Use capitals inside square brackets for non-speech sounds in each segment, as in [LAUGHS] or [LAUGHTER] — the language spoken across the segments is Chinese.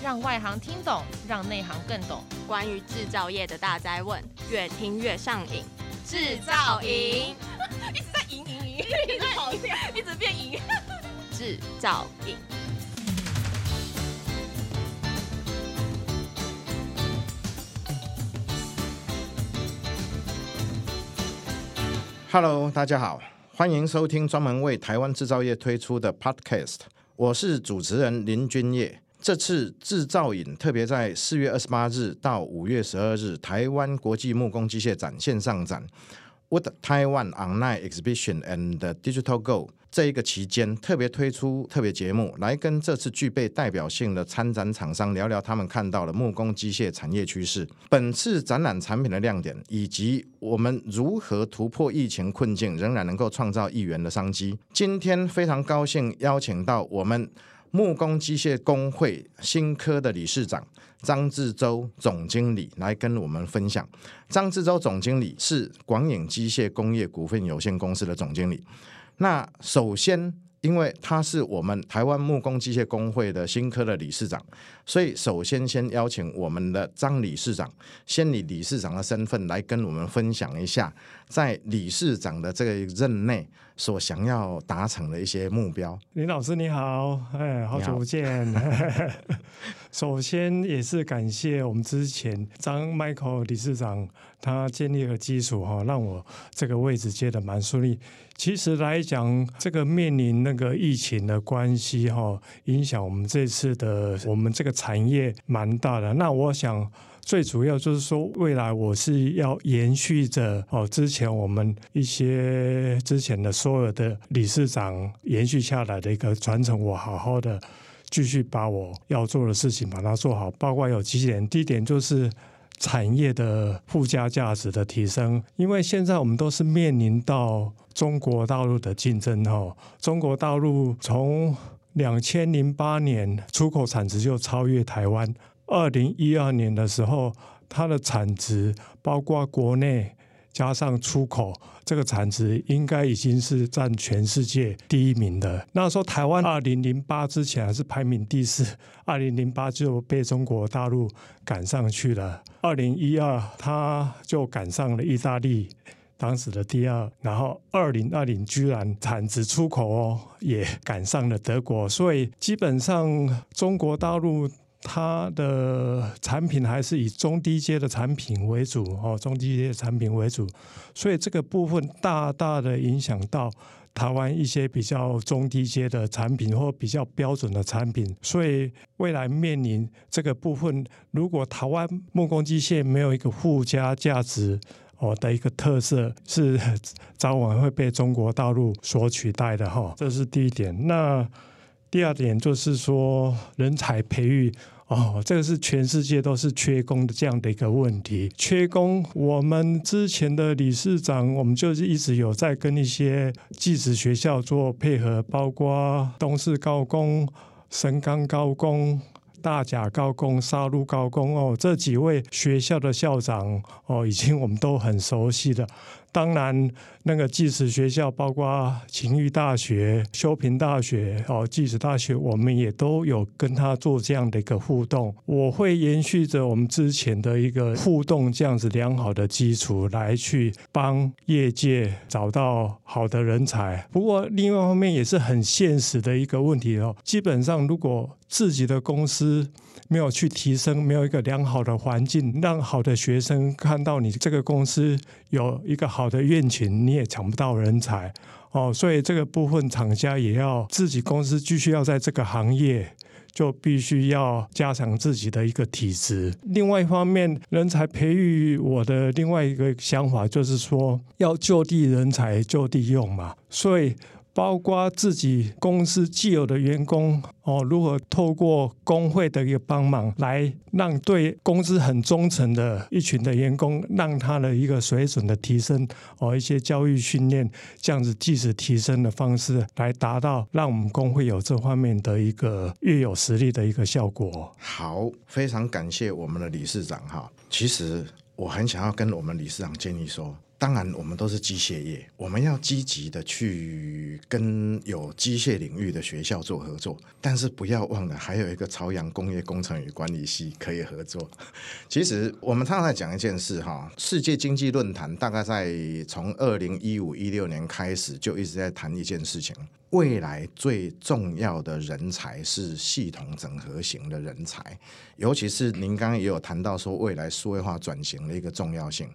让外行听懂，让内行更懂。关于制造业的大灾问，越听越上瘾。制造营 [LAUGHS] 一直在赢赢赢，一直跑掉，一直变赢。[LAUGHS] 制造营。Hello，大家好，欢迎收听专门为台湾制造业推出的 Podcast，我是主持人林君业。这次制造影特别在四月二十八日到五月十二日，台湾国际木工机械展线上展 Wood Taiwan Online Exhibition and Digital Go 这一个期间，特别推出特别节目，来跟这次具备代表性的参展厂商聊聊他们看到的木工机械产业趋势。本次展览产品的亮点，以及我们如何突破疫情困境，仍然能够创造亿元的商机。今天非常高兴邀请到我们。木工机械工会新科的理事长张志洲总经理来跟我们分享。张志洲总经理是广影机械工业股份有限公司的总经理。那首先，因为他是我们台湾木工机械工会的新科的理事长，所以首先先邀请我们的张理事长，先以理事长的身份来跟我们分享一下，在理事长的这个任内。所想要达成的一些目标。林老师你好，哎，好久不见。[LAUGHS] 首先也是感谢我们之前张 Michael 理事长，他建立了基础哈，让我这个位置接的蛮顺利。其实来讲，这个面临那个疫情的关系哈，影响我们这次的我们这个产业蛮大的。那我想。最主要就是说，未来我是要延续着哦，之前我们一些之前的所有的理事长延续下来的一个传承，我好好的继续把我要做的事情把它做好。包括有几点，第一点就是产业的附加价值的提升，因为现在我们都是面临到中国大陆的竞争哈，中国大陆从两千零八年出口产值就超越台湾。二零一二年的时候，它的产值包括国内加上出口，这个产值应该已经是占全世界第一名的。那时候台湾二零零八之前还是排名第四，二零零八就被中国大陆赶上去了。二零一二，它就赶上了意大利当时的第二，然后二零二零居然产值出口哦也赶上了德国，所以基本上中国大陆。它的产品还是以中低阶的产品为主哦，中低阶的产品为主，所以这个部分大大的影响到台湾一些比较中低阶的产品或比较标准的产品，所以未来面临这个部分，如果台湾木工机械没有一个附加价值哦的一个特色，是 [LAUGHS] 早晚会被中国大陆所取代的哈，这是第一点。那第二点就是说，人才培育哦，这个是全世界都是缺工的这样的一个问题。缺工，我们之前的理事长，我们就是一直有在跟一些技职学校做配合，包括东势高工、神冈高工、大甲高工、沙鹿高工哦，这几位学校的校长哦，已经我们都很熟悉的。当然，那个技职学校包括勤益大学、修平大学、哦，技职大学，我们也都有跟他做这样的一个互动。我会延续着我们之前的一个互动，这样子良好的基础来去帮业界找到好的人才。不过，另外一方面也是很现实的一个问题哦。基本上，如果自己的公司没有去提升，没有一个良好的环境，让好的学生看到你这个公司有一个好的愿景，你也抢不到人才哦。所以这个部分，厂家也要自己公司继续要在这个行业，就必须要加强自己的一个体质。另外一方面，人才培育，我的另外一个想法就是说，要就地人才就地用嘛。所以。包括自己公司既有的员工哦，如何透过工会的一个帮忙，来让对公司很忠诚的一群的员工，让他的一个水准的提升哦，一些教育训练这样子即使提升的方式，来达到让我们工会有这方面的一个越有实力的一个效果。好，非常感谢我们的理事长哈。其实我很想要跟我们理事长建议说，当然，我们都是机械业，我们要积极的去跟有机械领域的学校做合作，但是不要忘了，还有一个朝阳工业工程与管理系可以合作。[LAUGHS] 其实我们常常在讲一件事哈，世界经济论坛大概在从二零一五一六年开始就一直在谈一件事情，未来最重要的人才是系统整合型的人才，尤其是您刚刚也有谈到说未来数位化转型的一个重要性。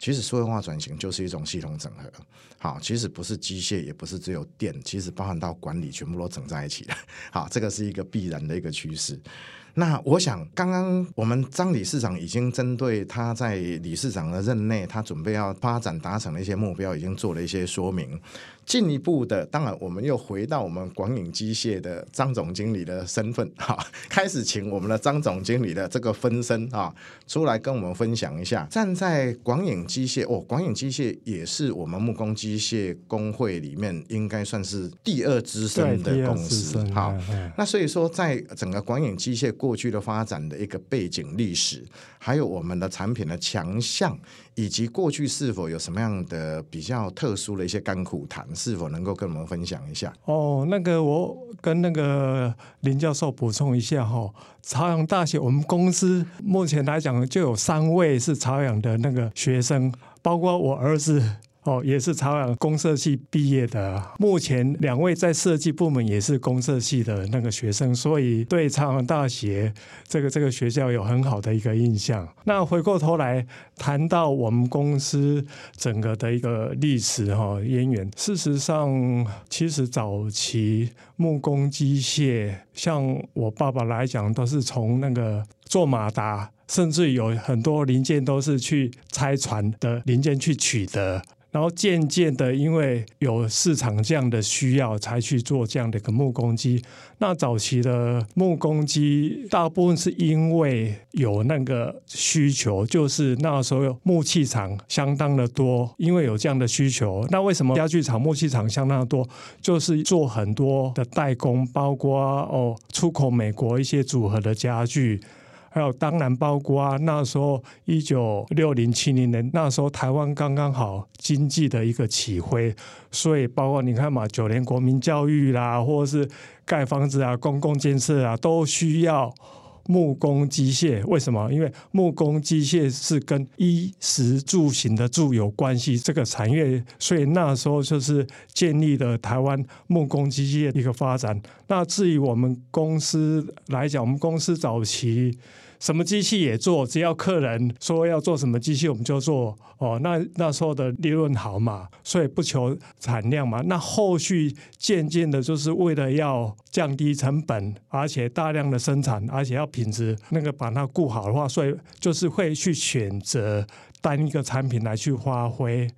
其实数位化转型就是一种系统整合，好，其实不是机械，也不是只有电，其实包含到管理，全部都整在一起了，[LAUGHS] 好，这个是一个必然的一个趋势。那我想，刚刚我们张理事长已经针对他在理事长的任内，他准备要发展达成的一些目标，已经做了一些说明。进一步的，当然，我们又回到我们广影机械的张总经理的身份，哈，开始请我们的张总经理的这个分身啊，出来跟我们分享一下。站在广影机械，哦，广影机械也是我们木工机械工会里面应该算是第二资深的公司，好，那所以说，在整个广影机械过去的发展的一个背景历史，还有我们的产品的强项。以及过去是否有什么样的比较特殊的一些甘苦谈，是否能够跟我们分享一下？哦，那个我跟那个林教授补充一下哈，朝阳大学我们公司目前来讲就有三位是朝阳的那个学生，包括我儿子。哦，也是朝阳公社系毕业的。目前两位在设计部门也是公社系的那个学生，所以对朝阳大学这个这个学校有很好的一个印象。那回过头来谈到我们公司整个的一个历史哈渊源，事实上，其实早期木工机械，像我爸爸来讲，都是从那个做马达，甚至有很多零件都是去拆船的零件去取得。然后渐渐的，因为有市场这样的需要，才去做这样的一个木工机。那早期的木工机，大部分是因为有那个需求，就是那时候木器厂相当的多，因为有这样的需求。那为什么家具厂、木器厂相当的多？就是做很多的代工，包括哦出口美国一些组合的家具。还有，当然包括，那时候一九六零七零年，那时候台湾刚刚好经济的一个起飞，所以包括你看嘛，九年国民教育啦，或者是盖房子啊、公共建设啊，都需要木工机械。为什么？因为木工机械是跟衣食住行的住有关系，这个产业，所以那时候就是建立了台湾木工机械一个发展。那至于我们公司来讲，我们公司早期。什么机器也做，只要客人说要做什么机器，我们就做。哦，那那时候的利润好嘛，所以不求产量嘛。那后续渐渐的，就是为了要降低成本，而且大量的生产，而且要品质那个把它顾好的话，所以就是会去选择单一个产品来去发挥。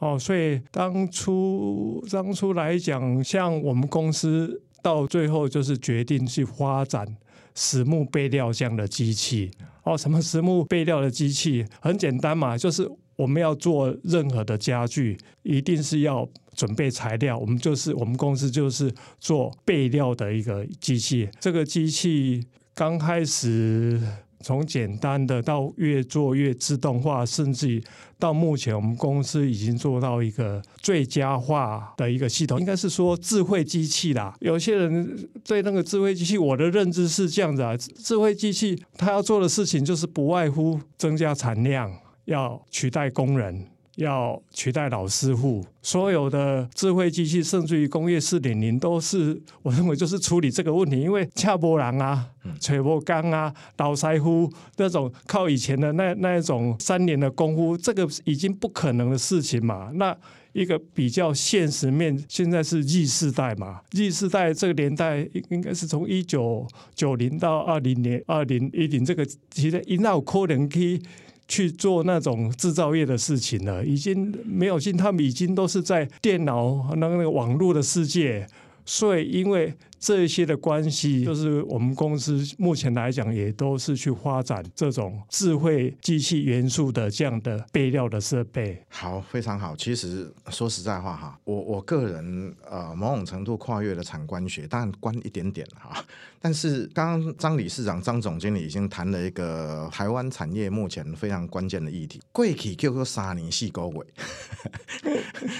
哦，所以当初当初来讲，像我们公司到最后就是决定去发展。实木备料这样的机器哦，什么实木备料的机器？很简单嘛，就是我们要做任何的家具，一定是要准备材料。我们就是我们公司就是做备料的一个机器。这个机器刚开始。从简单的到越做越自动化，甚至于到目前我们公司已经做到一个最佳化的一个系统，应该是说智慧机器啦。有些人对那个智慧机器，我的认知是这样子啊，智慧机器它要做的事情就是不外乎增加产量，要取代工人。要取代老师傅，所有的智慧机器，甚至于工业四点零，都是我认为就是处理这个问题。因为恰波人啊、锤波钢啊、老师傅那种靠以前的那那一种三年的功夫，这个已经不可能的事情嘛。那一个比较现实面，现在是 Z 世代嘛，Z 世代这个年代应该是从一九九零到二零年二零一零这个，其实应该有可能可以。去做那种制造业的事情了，已经没有进，他们已经都是在电脑那个网络的世界，所以因为这些的关系，就是我们公司目前来讲，也都是去发展这种智慧机器元素的这样的备料的设备。好，非常好。其实说实在话哈，我我个人呃，某种程度跨越了产官学，当然关一点点哈。但是刚刚张理事长、张总经理已经谈了一个台湾产业目前非常关键的议题：贵企 QQ 三年细高尾。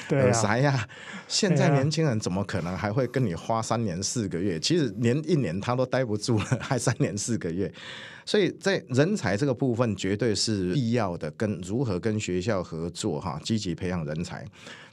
对 [LAUGHS] 啥呀？现在年轻人怎么可能还会跟你花三年四个月？其实连一年他都待不住了，还三年四个月。所以在人才这个部分，绝对是必要的。跟如何跟学校合作，哈，积极培养人才。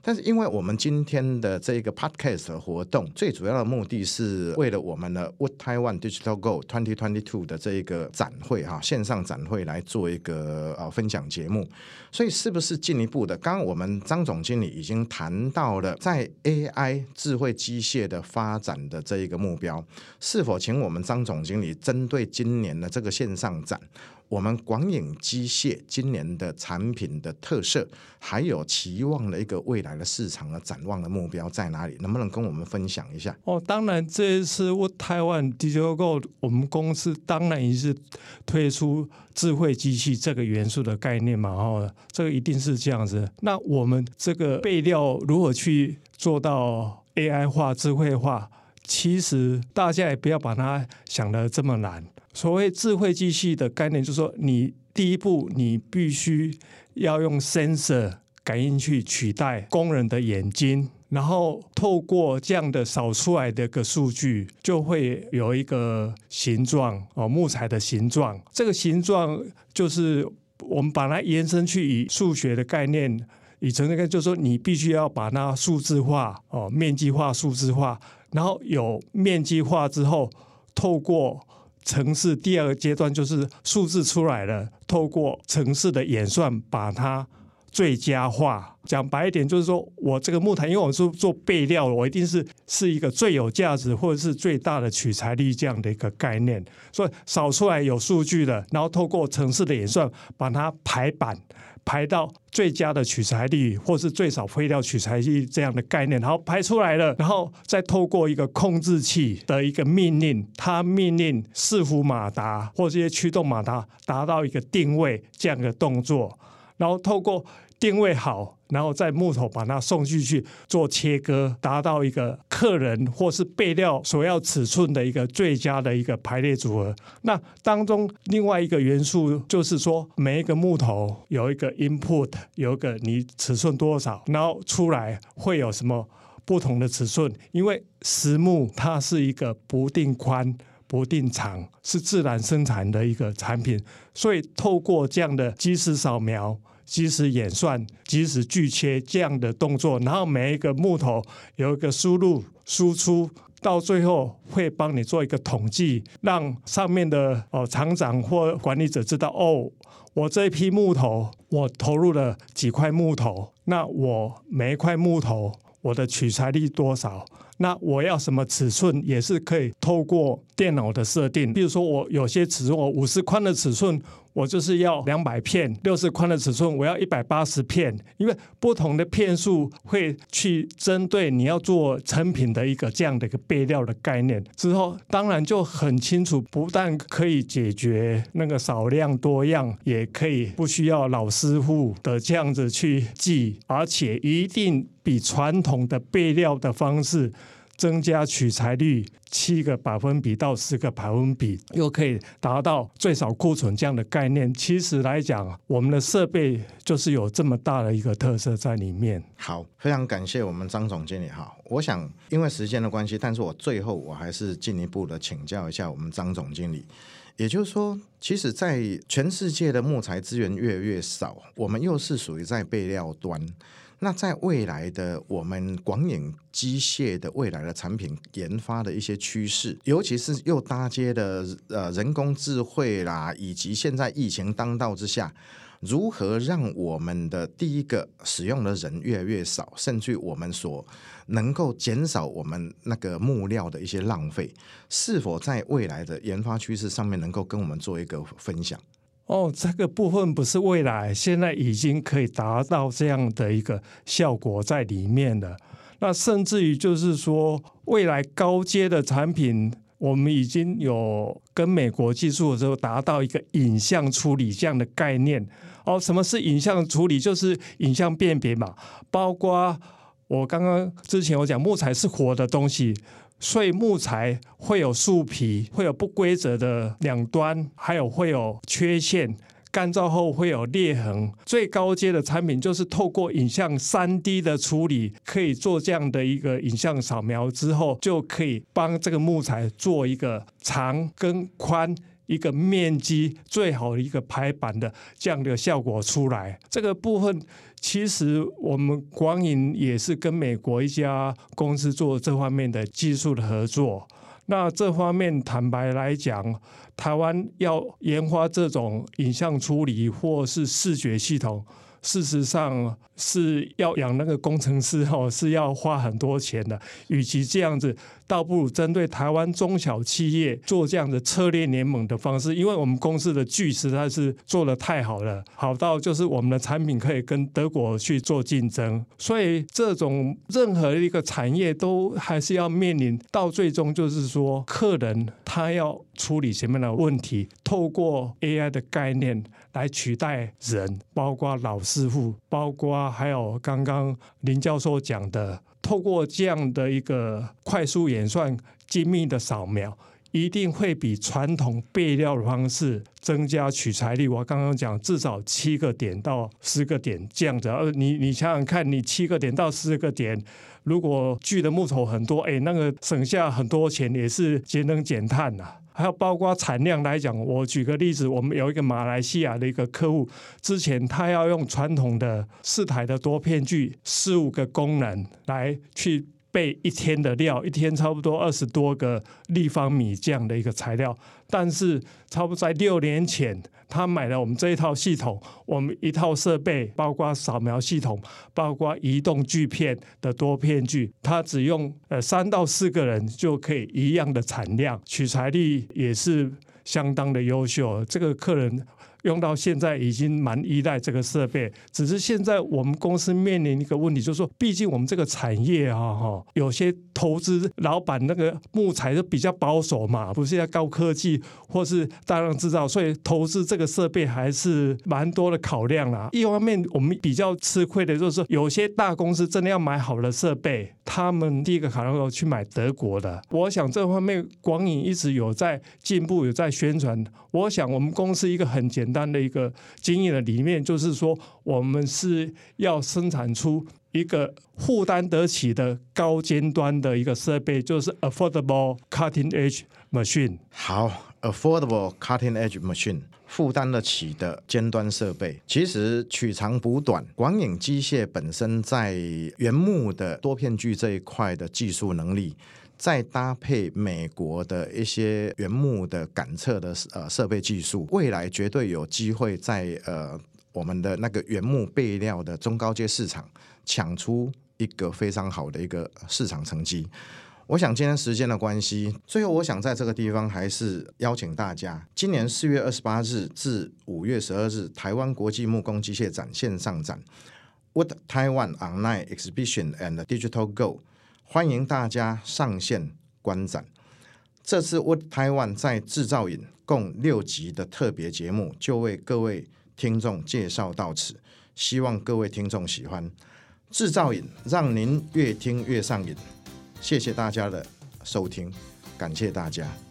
但是，因为我们今天的这个 podcast 活动，最主要的目的是为了我们的 Wood Taiwan Digital Go 2022的这一个展会哈，线上展会来做一个呃分享节目。所以，是不是进一步的？刚刚我们张总经理已经谈到了在 AI 智慧机械的发展的这一个目标，是否请我们张总经理针对今年的这个线线上展？我们广影机械今年的产品的特色，还有期望的一个未来的市场的展望的目标在哪里？能不能跟我们分享一下？哦，当然，这一次 Wood Taiwan Digital Go，我们公司当然也是推出智慧机器这个元素的概念嘛。哦，这个一定是这样子。那我们这个备料如何去做到 AI 化、智慧化？其实大家也不要把它想得这么难。所谓智慧机器的概念，就是说，你第一步你必须要用 sensor 感应去取代工人的眼睛，然后透过这样的扫出来的个数据，就会有一个形状哦，木材的形状。这个形状就是我们把它延伸去以数学的概念，以成那个，就是说你必须要把它数字化哦，面积化、数字化，然后有面积化之后，透过城市第二个阶段就是数字出来了，透过城市的演算把它最佳化。讲白一点，就是说我这个木材，因为我是做备料，我一定是是一个最有价值或者是最大的取材率这样的一个概念。所以扫出来有数据的，然后透过城市的演算把它排版。排到最佳的取材率，或是最少废料取材率这样的概念，然后排出来了，然后再透过一个控制器的一个命令，它命令伺服马达或这些驱动马达达到一个定位这样的动作，然后透过。定位好，然后在木头把它送进去做切割，达到一个客人或是备料所要尺寸的一个最佳的一个排列组合。那当中另外一个元素就是说，每一个木头有一个 input，有一个你尺寸多少，然后出来会有什么不同的尺寸。因为实木它是一个不定宽、不定长，是自然生产的一个产品，所以透过这样的即时扫描。即时演算、即时锯切这样的动作，然后每一个木头有一个输入、输出，到最后会帮你做一个统计，让上面的哦厂长或管理者知道哦，我这一批木头我投入了几块木头，那我每一块木头我的取材率多少？那我要什么尺寸也是可以透过电脑的设定，比如说我有些尺寸，我五十宽的尺寸。我就是要两百片，六十宽的尺寸，我要一百八十片，因为不同的片数会去针对你要做成品的一个这样的一个备料的概念。之后当然就很清楚，不但可以解决那个少量多样，也可以不需要老师傅的这样子去记，而且一定比传统的备料的方式。增加取材率七个百分比到十个百分比，又可以达到最少库存这样的概念。其实来讲，我们的设备就是有这么大的一个特色在里面。好，非常感谢我们张总经理哈。我想因为时间的关系，但是我最后我还是进一步的请教一下我们张总经理。也就是说，其实，在全世界的木材资源越来越少，我们又是属于在备料端。那在未来的我们广影机械的未来的产品研发的一些趋势，尤其是又搭接的呃人工智慧啦，以及现在疫情当道之下，如何让我们的第一个使用的人越来越少，甚至我们所能够减少我们那个木料的一些浪费，是否在未来的研发趋势上面能够跟我们做一个分享？哦，这个部分不是未来，现在已经可以达到这样的一个效果在里面了。那甚至于就是说，未来高阶的产品，我们已经有跟美国技术的时候达到一个影像处理这样的概念。哦，什么是影像处理？就是影像辨别嘛，包括我刚刚之前我讲木材是活的东西，所以木材会有树皮，会有不规则的两端，还有会有缺陷。干燥后会有裂痕，最高阶的产品就是透过影像三 D 的处理，可以做这样的一个影像扫描之后，就可以帮这个木材做一个长跟宽一个面积最好的一个排版的这样的效果出来。这个部分其实我们光影也是跟美国一家公司做这方面的技术的合作。那这方面坦白来讲，台湾要研发这种影像处理或是视觉系统。事实上是要养那个工程师哦，[LAUGHS] 是要花很多钱的。与其这样子，倒不如针对台湾中小企业做这样的策略联盟的方式，因为我们公司的巨实在是做得太好了，好到就是我们的产品可以跟德国去做竞争。所以这种任何一个产业都还是要面临到最终就是说，客人他要处理什么样的问题，透过 AI 的概念来取代人，包括老师。傅，包括还有刚刚林教授讲的，透过这样的一个快速演算、精密的扫描，一定会比传统备料的方式增加取材率。我刚刚讲至少七个点到十个点这样子。呃，你你想想看，你七个点到十个点，如果锯的木头很多，哎，那个省下很多钱，也是节能减碳呐、还有包括产量来讲，我举个例子，我们有一个马来西亚的一个客户，之前他要用传统的四台的多片锯，十五个工人来去备一天的料，一天差不多二十多个立方米这样的一个材料，但是差不多在六年前。他买了我们这一套系统，我们一套设备，包括扫描系统，包括移动锯片的多片锯，他只用呃三到四个人就可以一样的产量，取材率也是相当的优秀。这个客人。用到现在已经蛮依赖这个设备，只是现在我们公司面临一个问题，就是说，毕竟我们这个产业啊，哈，有些投资老板那个木材都比较保守嘛，不是要高科技或是大量制造，所以投资这个设备还是蛮多的考量啦。一方面，我们比较吃亏的就是，有些大公司真的要买好的设备，他们第一个考量要去买德国的。我想这方面广影一直有在进步，有在宣传。我想我们公司一个很简。单的一个经验的理念，就是说，我们是要生产出一个负担得起的高尖端的一个设备，就是 affordable cutting edge machine。好，affordable cutting edge machine，负担得起的尖端设备。其实取长补短，广影机械本身在原木的多片锯这一块的技术能力。再搭配美国的一些原木的感测的呃设备技术，未来绝对有机会在呃我们的那个原木备料的中高阶市场抢出一个非常好的一个市场成绩。我想今天时间的关系，最后我想在这个地方还是邀请大家，今年四月二十八日至五月十二日，台湾国际木工机械展线上展，Wood Taiwan Online Exhibition and Digital Go。欢迎大家上线观展。这次 Wood Taiwan 在制造影共六集的特别节目，就为各位听众介绍到此。希望各位听众喜欢制造瘾，让您越听越上瘾。谢谢大家的收听，感谢大家。